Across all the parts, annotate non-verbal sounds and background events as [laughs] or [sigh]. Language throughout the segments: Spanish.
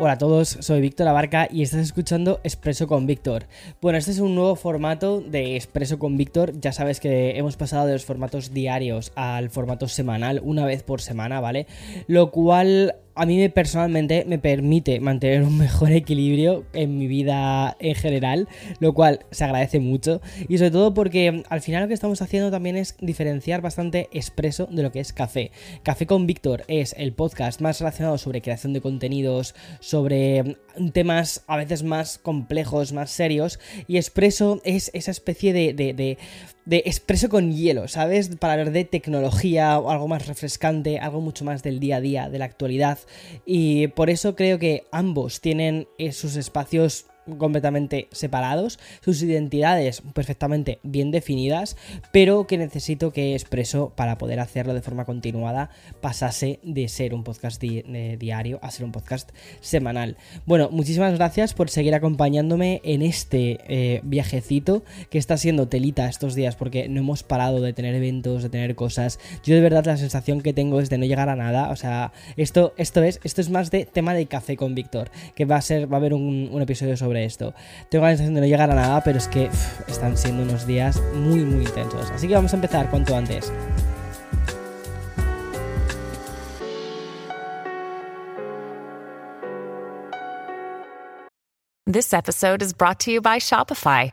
Hola a todos, soy Víctor Abarca y estás escuchando Expreso con Víctor. Bueno, este es un nuevo formato de Expreso con Víctor. Ya sabes que hemos pasado de los formatos diarios al formato semanal, una vez por semana, ¿vale? Lo cual a mí personalmente me permite mantener un mejor equilibrio en mi vida en general, lo cual se agradece mucho y sobre todo porque al final lo que estamos haciendo también es diferenciar bastante expreso de lo que es café. Café con Víctor es el podcast más relacionado sobre creación de contenidos, sobre temas a veces más complejos, más serios y expreso es esa especie de, de de expreso con hielo, ¿sabes? Para hablar de tecnología o algo más refrescante, algo mucho más del día a día, de la actualidad. Y por eso creo que ambos tienen eh, sus espacios completamente separados, sus identidades perfectamente bien definidas, pero que necesito que Expreso, para poder hacerlo de forma continuada, pasase de ser un podcast diario a ser un podcast semanal. Bueno, muchísimas gracias por seguir acompañándome en este eh, viajecito que está siendo telita estos días, porque no hemos parado de tener eventos, de tener cosas. Yo de verdad la sensación que tengo es de no llegar a nada, o sea, esto, esto es, esto es más de tema de café con Víctor, que va a ser, va a haber un episodio sobre esto. Tengo la sensación de no llegar a nada, pero es que están siendo unos días muy, muy intensos. Así que vamos a empezar cuanto antes. This episode is brought to you by Shopify.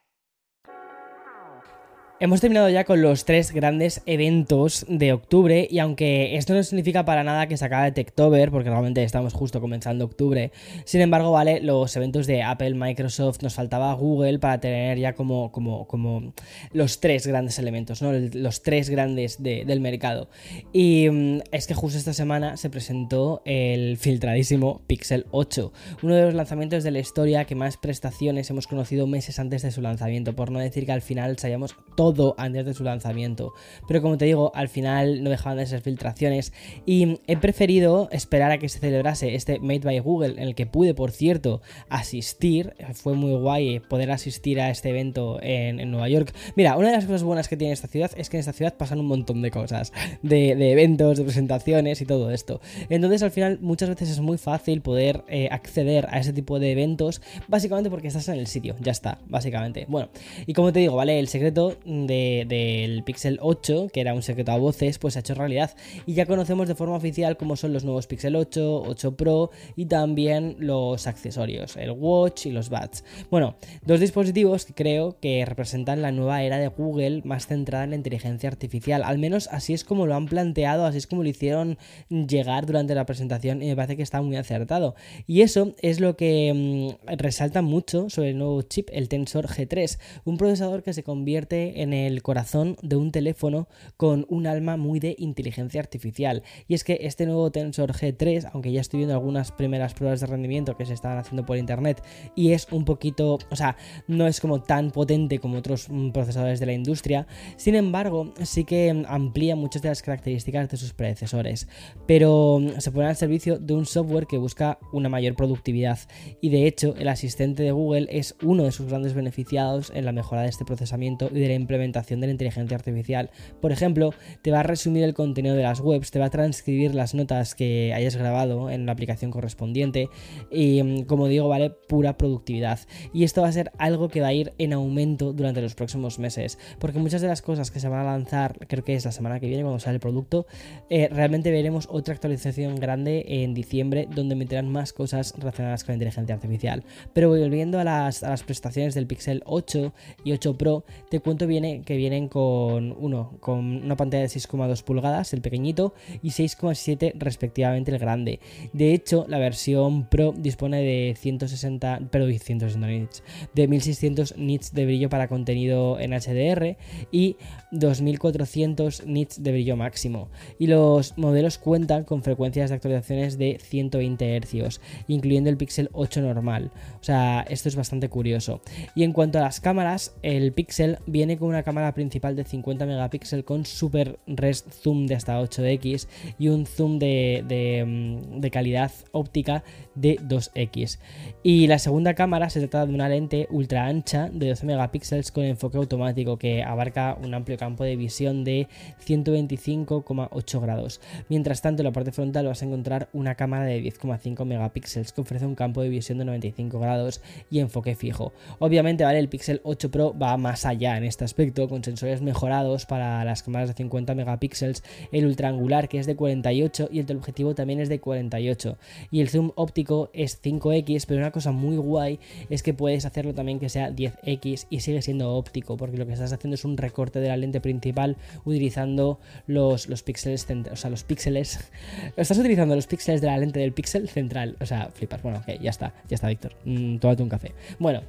Hemos terminado ya con los tres grandes eventos de octubre y aunque esto no significa para nada que se acabe Techtober, porque realmente estamos justo comenzando octubre, sin embargo, vale, los eventos de Apple, Microsoft, nos faltaba Google para tener ya como, como, como los tres grandes elementos, ¿no? Los tres grandes del mercado. Y mm, es que justo esta semana se presentó el filtradísimo Pixel 8, uno de los lanzamientos de la historia que más prestaciones hemos conocido meses antes de su lanzamiento, por no decir que al final sabíamos todo antes de su lanzamiento. Pero como te digo, al final no dejaban de ser filtraciones y he preferido esperar a que se celebrase este Made by Google, en el que pude, por cierto, asistir. Fue muy guay poder asistir a este evento en, Nueva York. Mira, una de las cosas buenas que tiene esta ciudad es que en esta ciudad pasan un montón de cosas, de, eventos, de presentaciones y todo esto. Entonces, al final, muchas veces es muy fácil poder eh, acceder a ese tipo de eventos, básicamente porque estás en el sitio, ya está, básicamente. Bueno, y como te digo, ¿vale? El secreto del Pixel 8, que era un secreto a voces, pues se ha hecho realidad. Y ya conocemos de forma oficial cómo son los nuevos Pixel 8, 8 Pro y también los accesorios, el Watch y los Buds. Bueno, dos dispositivos que creo que representan la nueva era de Google más centrada en la inteligencia artificial. Al menos así es como lo han planteado, así es como lo hicieron llegar durante la presentación y me parece que está muy acertado. Y eso es lo que mm, resalta mucho sobre el nuevo chip, el Tensor G3, un procesador que se convierte en el corazón de un teléfono con un alma muy de inteligencia artificial. Y es que este nuevo Tensor G3, aunque ya estoy viendo algunas primeras pruebas de rendimiento que se están haciendo por internet y es un poquito, o sea, no es como tan potente como otros mm, procesadores de la industria, sin embargo, sí que amplía muchas de las características de sus predecesores, pero mm, se pone al servicio de un software que busca una mayor productividad y de hecho el asistente de Google es uno de sus grandes beneficiados en la mejora de este procesamiento y de la implementación de la inteligencia artificial. Por ejemplo, te va a resumir el contenido de las webs, te va a transcribir las notas que hayas grabado en la aplicación correspondiente y, mm, como digo, vale pura productividad. Y esto va a ser algo que va a ir en aumento durante los próximos meses, porque muchas de las cosas que se van a lanzar, creo que es la semana que viene cuando sale el producto, eh, realmente veremos otra actualización grande en diciembre donde meterán más cosas relacionadas con la inteligencia artificial. Pero volviendo a las, a las prestaciones del Pixel 8 y 8 Pro, te cuento bien que vienen con uno, con una pantalla de 6,2 pulgadas, el pequeñito, y 6,7 respectivamente el grande. De hecho, la versión Pro dispone de 160, pero 160 nits, de 1600 nits de brillo para contenido en HDR y 2400 nits de brillo máximo. Y los modelos cuentan con frecuencias de actualizaciones de 120 Hz, incluyendo el Pixel 8 normal. O sea, esto es bastante curioso. Y en cuanto a las cámaras, el Pixel viene con una cámara principal de 50 megapíxeles con super res zoom de hasta 8x y un zoom de, mm, de calidad óptica de 2x. Y la segunda cámara se trata de una lente ultra ancha de 12 megapíxeles con enfoque automático que abarca un amplio campo de visión de 125,8 grados. Mientras tanto, en la parte frontal vas a encontrar una cámara de 10,5 megapíxeles que ofrece un campo de visión de 95 grados y enfoque fijo. Obviamente, ¿vale? El Pixel 8 Pro va más allá en este aspecto, con sensores mejorados para las cámaras de 50 megapíxeles, el ultra angular que es de 48 y el teleobjetivo también es de 48. Y el zoom óptico es 5x, pero una cosa muy guay es que puedes hacerlo también que sea 10x y sigue siendo óptico, porque lo que estás haciendo es un recorte de la lente principal utilizando los, los píxeles, o sea, los píxeles, [laughs] estás utilizando los píxeles de la lente del píxel central, o sea, flipas, bueno, ok, ya está, ya está, Víctor, mm, tómate un café. Bueno,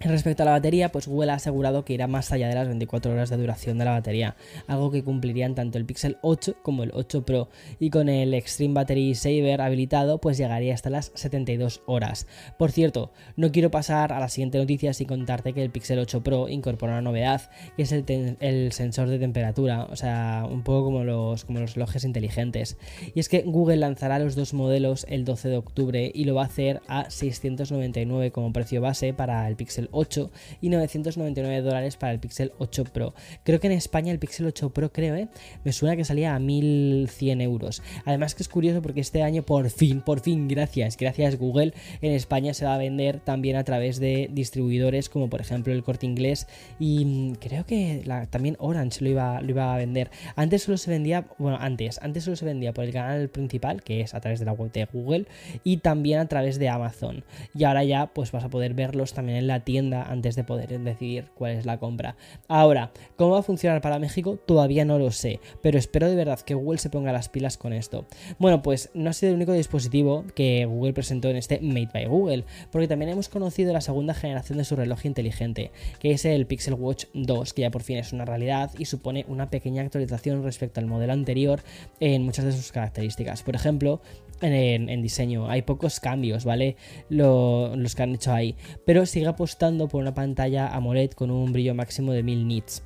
Respecto a la batería, pues Google ha asegurado que irá más allá de las 24 horas de duración de la batería, algo que cumplirían tanto el Pixel 8 como el 8 Pro, y con el Extreme Battery Saver habilitado, pues llegaría hasta las 72 horas. Por cierto, no quiero pasar a la siguiente noticia sin contarte que el Pixel 8 Pro incorpora una novedad, que es el, sensor de temperatura, o sea, un poco como los, como los relojes inteligentes. Y es que Google lanzará los dos modelos el 12 de octubre y lo va a hacer a 699 como precio base para el Pixel 8 y 999 dólares para el Pixel 8 Pro. Creo que en España el Pixel 8 Pro, creo, ¿eh? me suena que salía a 1100 euros. Además que es curioso porque este año por fin, por fin, gracias, gracias Google, en España se va a vender también a través de distribuidores como por ejemplo el Corte Inglés y mm, creo que también Orange lo iba, lo iba a vender. Antes solo se vendía, bueno, antes, antes solo se vendía por el canal principal, que es a través de la web de Google, y también a través de Amazon. Y ahora ya pues vas a poder verlos también en la tienda antes de poder decidir cuál es la compra. Ahora, ¿cómo va a funcionar para México? Todavía no lo sé, pero espero de verdad que Google se ponga las pilas con esto. Bueno, pues no ha sido el único dispositivo que Google presentó en este Made by Google, porque también hemos conocido la segunda generación de su reloj inteligente, que es el Pixel Watch 2, que ya por fin es una realidad y supone una pequeña actualización respecto al modelo anterior en muchas de sus características. Por ejemplo, en, diseño. Hay pocos cambios, ¿vale? los que han hecho ahí. Pero sigue apostando por una pantalla AMOLED con un brillo máximo de 1000 nits.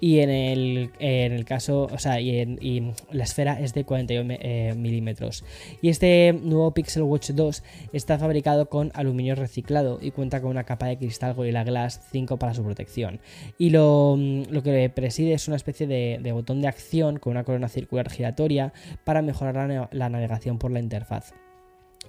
Y en el, en el caso, o sea, y, la esfera es de 41 eh, milímetros. Y este nuevo Pixel Watch 2 está fabricado con aluminio reciclado y cuenta con una capa de cristal Gorilla Glass 5 para su protección. Y lo, lo que preside es una especie de, de, botón de acción con una corona circular giratoria para mejorar la navegación por la interfaz.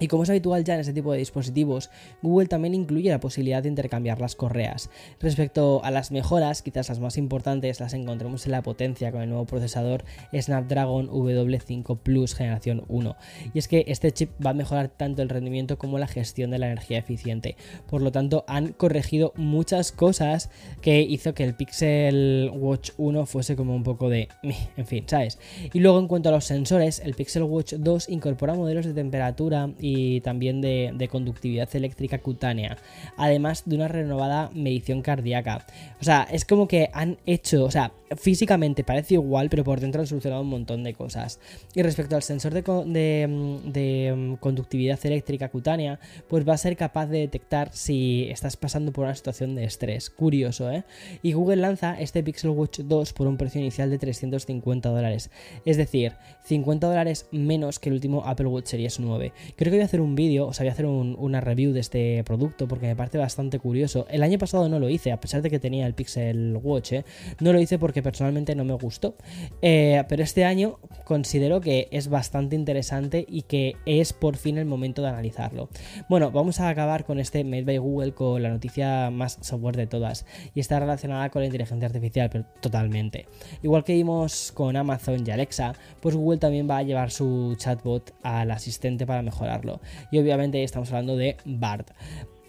Y como es habitual ya en este tipo de dispositivos, Google también incluye la posibilidad de intercambiar las correas. Respecto a las mejoras, quizás las más importantes las encontremos en la potencia con el nuevo procesador Snapdragon W5 Plus generación 1. Y es que este chip va a mejorar tanto el rendimiento como la gestión de la energía eficiente. Por lo tanto, han corregido muchas cosas que hizo que el Pixel Watch 1 fuese como un poco de... En fin, ¿sabes? Y luego en cuanto a los sensores, el Pixel Watch 2 incorpora modelos de temperatura y y también de, conductividad eléctrica cutánea, además de una renovada medición cardíaca. O sea, es como que han hecho, o sea, físicamente parece igual, pero por dentro han solucionado un montón de cosas. Y respecto al sensor de, mm, conductividad eléctrica cutánea, pues va a ser capaz de detectar si estás pasando por una situación de estrés. Curioso, ¿eh? Y Google lanza este Pixel Watch 2 por un precio inicial de 350 dólares. Es decir, 50 dólares menos que el último Apple Watch Series 9. Creo que voy a hacer un vídeo, o sea, voy a hacer una review de este producto porque me parece bastante curioso. El año pasado no lo hice, a pesar de que tenía el Pixel Watch, ¿eh? No lo hice porque personalmente no me gustó. Eh, pero este año considero que es bastante interesante y que es por fin el momento de analizarlo. Bueno, vamos a acabar con este Made by Google con la noticia más software de todas y está relacionada con la inteligencia artificial, pero totalmente. Igual que vimos con Amazon y Alexa, pues Google también va a llevar su chatbot al asistente para mejorarlo. Y obviamente estamos hablando de BART.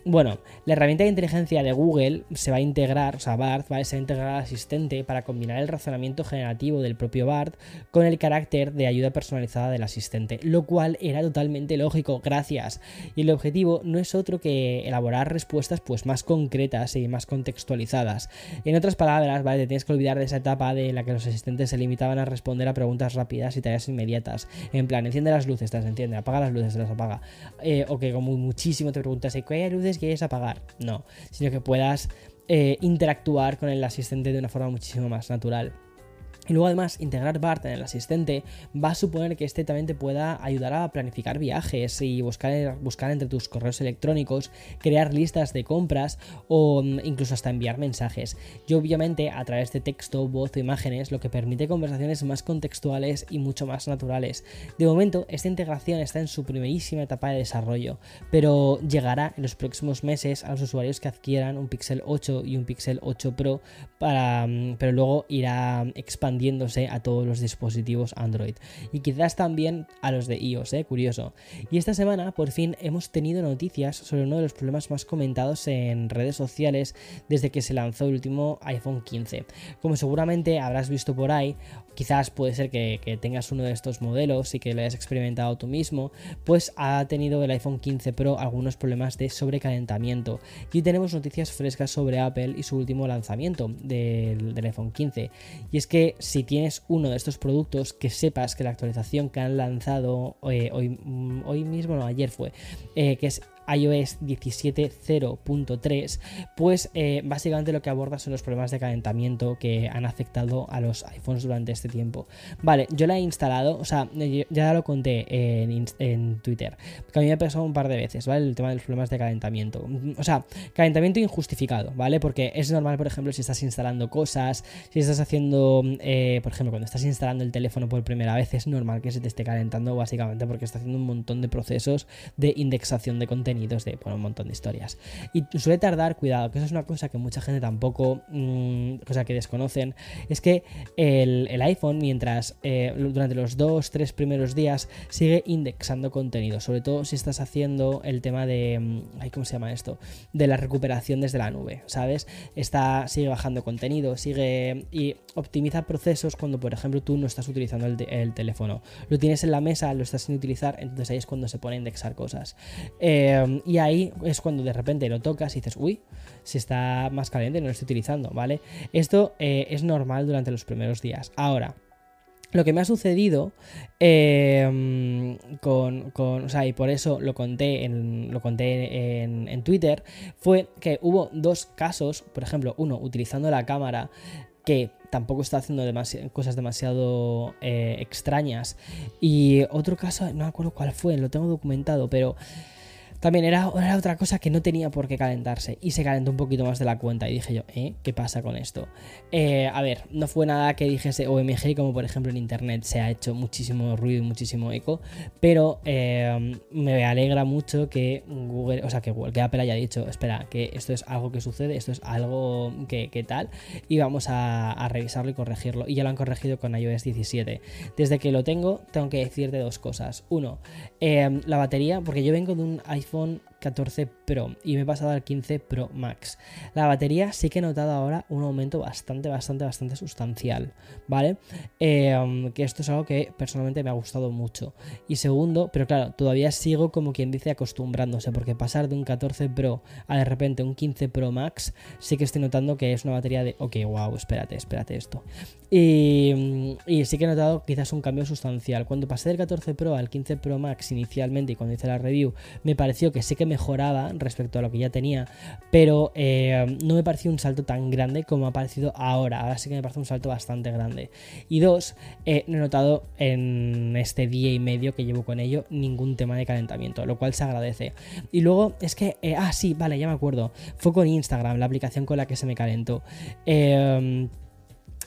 Bueno, la herramienta de inteligencia de Google se va a integrar, o sea, BART se va a integrar al asistente para combinar el razonamiento generativo del propio BART con el carácter de ayuda personalizada del asistente, lo cual era totalmente lógico, gracias. Y el objetivo no es otro que elaborar respuestas pues más concretas y más contextualizadas. En otras palabras, ¿vale? Te tienes que olvidar de esa etapa de la que los asistentes se limitaban a responder a preguntas rápidas y tareas inmediatas. En plan, enciende las luces, te las enciende, apaga las luces, te las apaga. Eh, o que como muchísimo te preguntas, ¿qué hay luces quieres apagar? No, sino que puedas eh, interactuar con el asistente de una forma muchísimo más natural. Y luego además integrar BART en el asistente va a suponer que este también te pueda ayudar a planificar viajes y buscar, buscar entre tus correos electrónicos, crear listas de compras o mm, incluso hasta enviar mensajes. Y obviamente a través de texto, voz o imágenes, lo que permite conversaciones más contextuales y mucho más naturales. De momento, esta integración está en su primerísima etapa de desarrollo, pero llegará en los próximos meses a los usuarios que adquieran un Pixel 8 y un Pixel 8 Pro, para, mm, pero luego irá expandiendo a todos los dispositivos Android y quizás también a los de iOS, ¿eh? curioso. Y esta semana por fin hemos tenido noticias sobre uno de los problemas más comentados en redes sociales desde que se lanzó el último iPhone 15. Como seguramente habrás visto por ahí, quizás puede ser que, tengas uno de estos modelos y que lo hayas experimentado tú mismo, pues ha tenido el iPhone 15 Pro algunos problemas de sobrecalentamiento. Y tenemos noticias frescas sobre Apple y su último lanzamiento del, del iPhone 15. Y es que si tienes uno de estos productos, que sepas que la actualización que han lanzado eh, hoy, mm, hoy mismo, no, ayer fue, eh, que es iOS 17.0.3, pues eh, básicamente lo que aborda son los problemas de calentamiento que han afectado a los iPhones durante este tiempo. Vale, yo la he instalado, o sea, ya lo conté en, en Twitter, que a mí me ha pasado un par de veces, ¿vale? El tema de los problemas de calentamiento. O sea, calentamiento injustificado, ¿vale? Porque es normal, por ejemplo, si estás instalando cosas, si estás haciendo, eh, por ejemplo, cuando estás instalando el teléfono por primera vez, es normal que se te esté calentando básicamente porque está haciendo un montón de procesos de indexación de contenido de un montón de historias. Y suele tardar, cuidado, que eso es una cosa que mucha gente tampoco, mm, cosa que desconocen, es que el, iPhone, mientras eh, durante los dos, tres primeros días, sigue indexando contenido, sobre todo si estás haciendo el tema de, mm, ay, ¿cómo se llama esto? De la recuperación desde la nube, ¿sabes? Está, sigue bajando contenido, sigue y optimiza procesos cuando, por ejemplo, tú no estás utilizando el, el teléfono. Lo tienes en la mesa, lo estás sin utilizar, entonces ahí es cuando se pone a indexar cosas. Eh, y ahí es cuando de repente lo tocas y dices, uy, si está más caliente, no lo estoy utilizando, ¿vale? Esto eh, es normal durante los primeros días. Ahora, lo que me ha sucedido em, con, o sea, y por eso lo conté en, lo conté en, Twitter, fue que hubo dos casos, por ejemplo, uno utilizando la cámara que tampoco está haciendo cosas demasiado eh, extrañas y otro caso, no me acuerdo cuál fue, lo tengo documentado, pero también era, otra cosa que no tenía por qué calentarse y se calentó un poquito más de la cuenta y dije yo, ¿eh? ¿Qué pasa con esto? Eh, a ver, no fue nada que dijese OMG como por ejemplo en internet se ha hecho muchísimo ruido y muchísimo eco, pero eh, me alegra mucho que Google, o sea, que Google, que Apple haya dicho, espera, que esto es algo que sucede, esto es algo que, tal y vamos a, a revisarlo y corregirlo. Y ya lo han corregido con iOS 17. Desde que lo tengo, tengo que decirte dos cosas. Uno, eh, la batería, porque yo vengo de un iPhone iPhone 14 Pro y me he pasado al 15 Pro Max. La batería sí que he notado ahora un aumento bastante, bastante, bastante sustancial, ¿vale? Em, que esto es algo que personalmente me ha gustado mucho. Y segundo, pero claro, todavía sigo como quien dice acostumbrándose, porque pasar de un 14 Pro a de repente un 15 Pro Max, sí que estoy notando que es una batería de, ok, wow, espérate, espérate esto. Y, y sí que he notado quizás un cambio sustancial. Cuando pasé del 14 Pro al 15 Pro Max inicialmente y cuando hice la review, me pareció que sí que mejoraba respecto a lo que ya tenía, pero eh, no me pareció un salto tan grande como ha parecido ahora. Ahora sí que me parece un salto bastante grande. Y dos, eh, no he notado en este día y medio que llevo con ello ningún tema de calentamiento, lo cual se agradece. Y luego es que, eh, ah, sí, vale, ya me acuerdo. Fue con Instagram, la aplicación con la que se me calentó. Eh,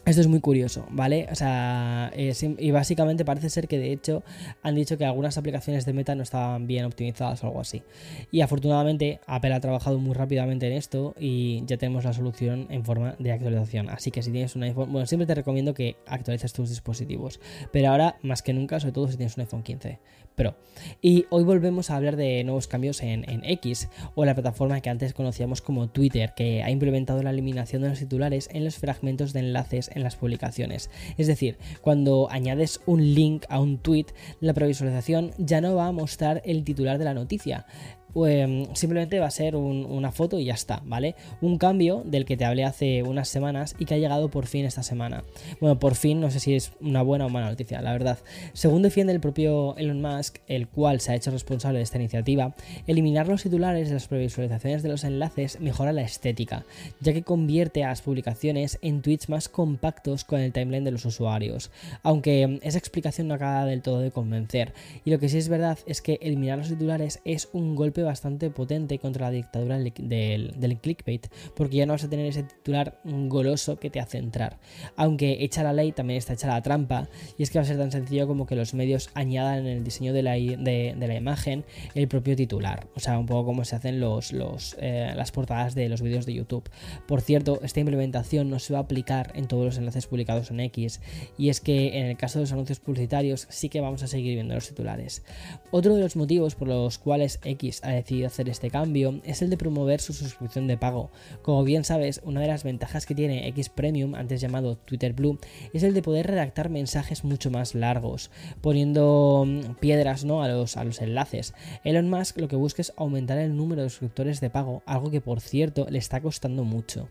Esto es muy curioso, ¿vale? O sea, y básicamente parece ser que de hecho han dicho que algunas aplicaciones de Meta no estaban bien optimizadas o algo así. Y afortunadamente Apple ha trabajado muy rápidamente en esto y ya tenemos la solución en forma de actualización. Así que si tienes un iPhone, bueno, siempre te recomiendo que actualices tus dispositivos. Pero ahora, más que nunca, sobre todo si tienes un iPhone 15 Pro. Y hoy volvemos a hablar de nuevos cambios en, en X o la plataforma que antes conocíamos como Twitter, que ha implementado la eliminación de los titulares en los fragmentos de enlaces en las publicaciones. Es decir, cuando añades un link a un tweet, la previsualización ya no va a mostrar el titular de la noticia. Em, simplemente va a ser una foto y ya está, ¿vale? Un cambio del que te hablé hace unas semanas y que ha llegado por fin esta semana. Bueno, por fin, no sé si es una buena o mala noticia, la verdad. Según defiende el propio Elon Musk, el cual se ha hecho responsable de esta iniciativa, eliminar los titulares de las previsualizaciones de los enlaces mejora la estética, ya que convierte a las publicaciones en tweets más compactos con el timeline de los usuarios. Aunque em, esa explicación no acaba del todo de convencer. Y lo que sí es verdad es que eliminar los titulares es un golpe bastante potente contra la dictadura del, clickbait, porque ya no vas a tener ese titular goloso que te hace entrar. Aunque hecha la ley, también está hecha la trampa, y es que va a ser tan sencillo como que los medios añadan en el diseño de la, imagen el propio titular, o sea, un poco como se hacen los eh, las portadas de los vídeos de YouTube. Por cierto, esta implementación no se va a aplicar en todos los enlaces publicados en X, y es que en el caso de los anuncios publicitarios sí que vamos a seguir viendo los titulares. Otro de los motivos por los cuales X ha decidido hacer este cambio es el de promover su suscripción de pago. Como bien sabes, una de las ventajas que tiene X Premium, antes llamado Twitter Blue, es el de poder redactar mensajes mucho más largos, poniendo mm, piedras ¿no? a, los, a los enlaces. Elon Musk lo que busca es aumentar el número de suscriptores de pago, algo que por cierto le está costando mucho.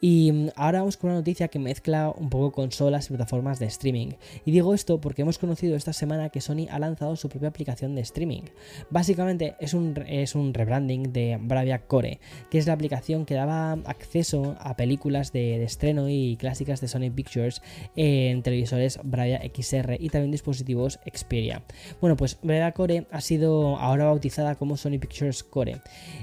Y mm, ahora vamos con una noticia que mezcla un poco consolas y plataformas de streaming. Y digo esto porque hemos conocido esta semana que Sony ha lanzado su propia aplicación de streaming. Básicamente es un, es un rebranding de Bravia Core, que es la aplicación que daba acceso a películas de, estreno y clásicas de Sony Pictures en televisores Bravia XR y también dispositivos Xperia. Bueno, pues Bravia Core ha sido ahora bautizada como Sony Pictures Core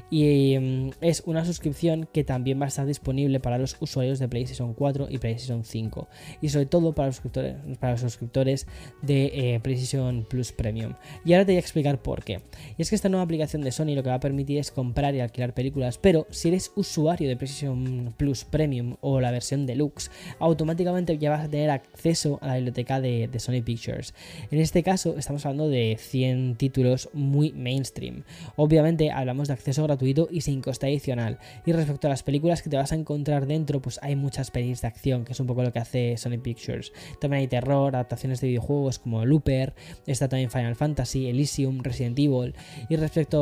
y mm, es una suscripción que también va a estar disponible para los usuarios de PlayStation 4 y PlayStation 5 y sobre todo para los suscriptores, para suscriptores de eh, PlayStation Plus Premium. Y ahora te voy a explicar por qué. Y es que esta nueva aplicación de Sony lo que va a permitir es comprar y alquilar películas, pero si eres usuario de PlayStation Plus Premium o la versión deluxe, automáticamente ya vas a tener acceso a la biblioteca de, Sony Pictures. En este caso estamos hablando de 100 títulos muy mainstream. Obviamente hablamos de acceso gratuito y sin coste adicional. Y respecto a las películas que te vas a encontrar dentro, pues hay muchas pelis de acción, que es un poco lo que hace Sony Pictures. También hay terror, adaptaciones de videojuegos como Looper, está también Final Fantasy, Elysium, Resident Evil. Y respecto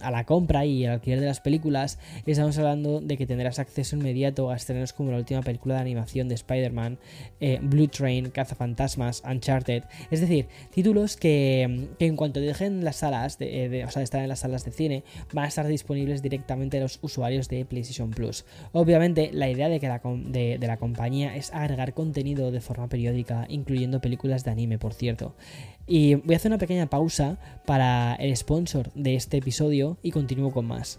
a la compra y al alquiler de las películas, estamos hablando de que tendrás acceso inmediato a estrenos como la última película de animación de Spider-Man, eh, Blue Train, Cazafantasmas, Uncharted. Es decir, títulos que, en cuanto dejen las salas, de, eh, o sea, estar en las salas de cine, van a estar disponibles directamente a los usuarios de PlayStation Plus. Obviamente, la idea de, que la, de la compañía es agregar contenido de forma periódica, incluyendo películas de anime, por cierto. Y voy a hacer una pequeña pausa para el sponsor de este episodio y continúo con más.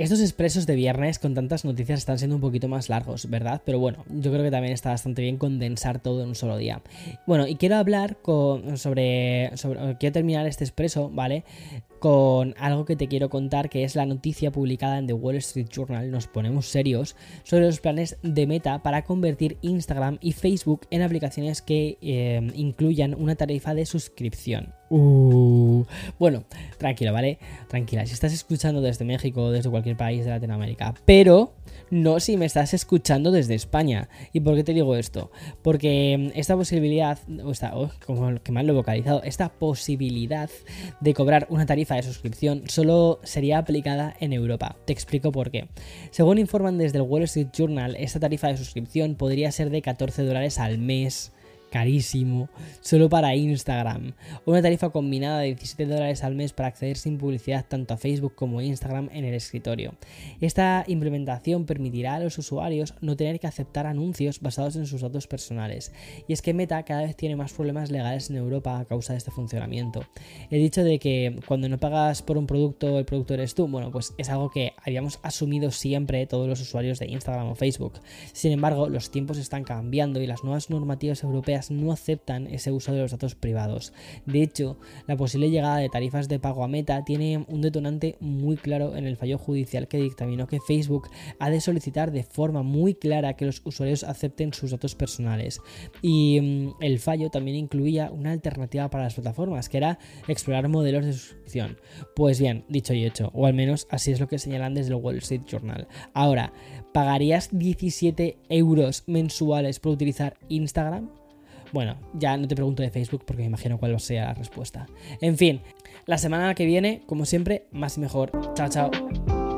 Estos expresos de viernes con tantas noticias están siendo un poquito más largos, ¿verdad? Pero bueno, yo creo que también está bastante bien condensar todo en un solo día. Bueno, y quiero hablar sobre, sobre quiero terminar este expreso, ¿vale? Con algo que te quiero contar, que es la noticia publicada en The Wall Street Journal, nos ponemos serios, sobre los planes de Meta para convertir Instagram y Facebook en aplicaciones que eh, incluyan una tarifa de suscripción. Uh Bueno, tranquilo, ¿vale? Tranquila, si estás escuchando desde México o desde cualquier país de Latinoamérica, pero no si me estás escuchando desde España. ¿Y por qué te digo esto? Porque mm, esta posibilidad, o oh, como que mal lo he vocalizado, esta posibilidad de cobrar una tarifa de suscripción solo sería aplicada en Europa. Te explico por qué. Según informan desde el Wall Street Journal, esta tarifa de suscripción podría ser de 14 dólares al mes carísimo, solo para Instagram. Una tarifa combinada de 17 dólares al mes para acceder sin publicidad tanto a Facebook como Instagram en el escritorio. Esta implementación permitirá a los usuarios no tener que aceptar anuncios basados en sus datos personales. Y es que Meta cada vez tiene más problemas legales en Europa a causa de este funcionamiento. El dicho de que cuando no pagas por un producto, el producto eres tú, bueno, pues es algo que habíamos asumido siempre todos los usuarios de Instagram o Facebook. Sin embargo, los tiempos están cambiando y las nuevas normativas europeas no aceptan ese uso de los datos privados. De hecho, la posible llegada de tarifas de pago a Meta tiene un detonante muy claro en el fallo judicial que dictaminó que Facebook ha de solicitar de forma muy clara que los usuarios acepten sus datos personales. Y mm, el fallo también incluía una alternativa para las plataformas, que era explorar modelos de suscripción. Pues bien, dicho y hecho, o al menos así es lo que señalan desde el Wall Street Journal. Ahora, ¿pagarías 17 euros mensuales por utilizar Instagram? Bueno, ya no te pregunto de Facebook porque me imagino cuál sea la respuesta. En fin, la semana que viene, como siempre, más y mejor. Chao, chao.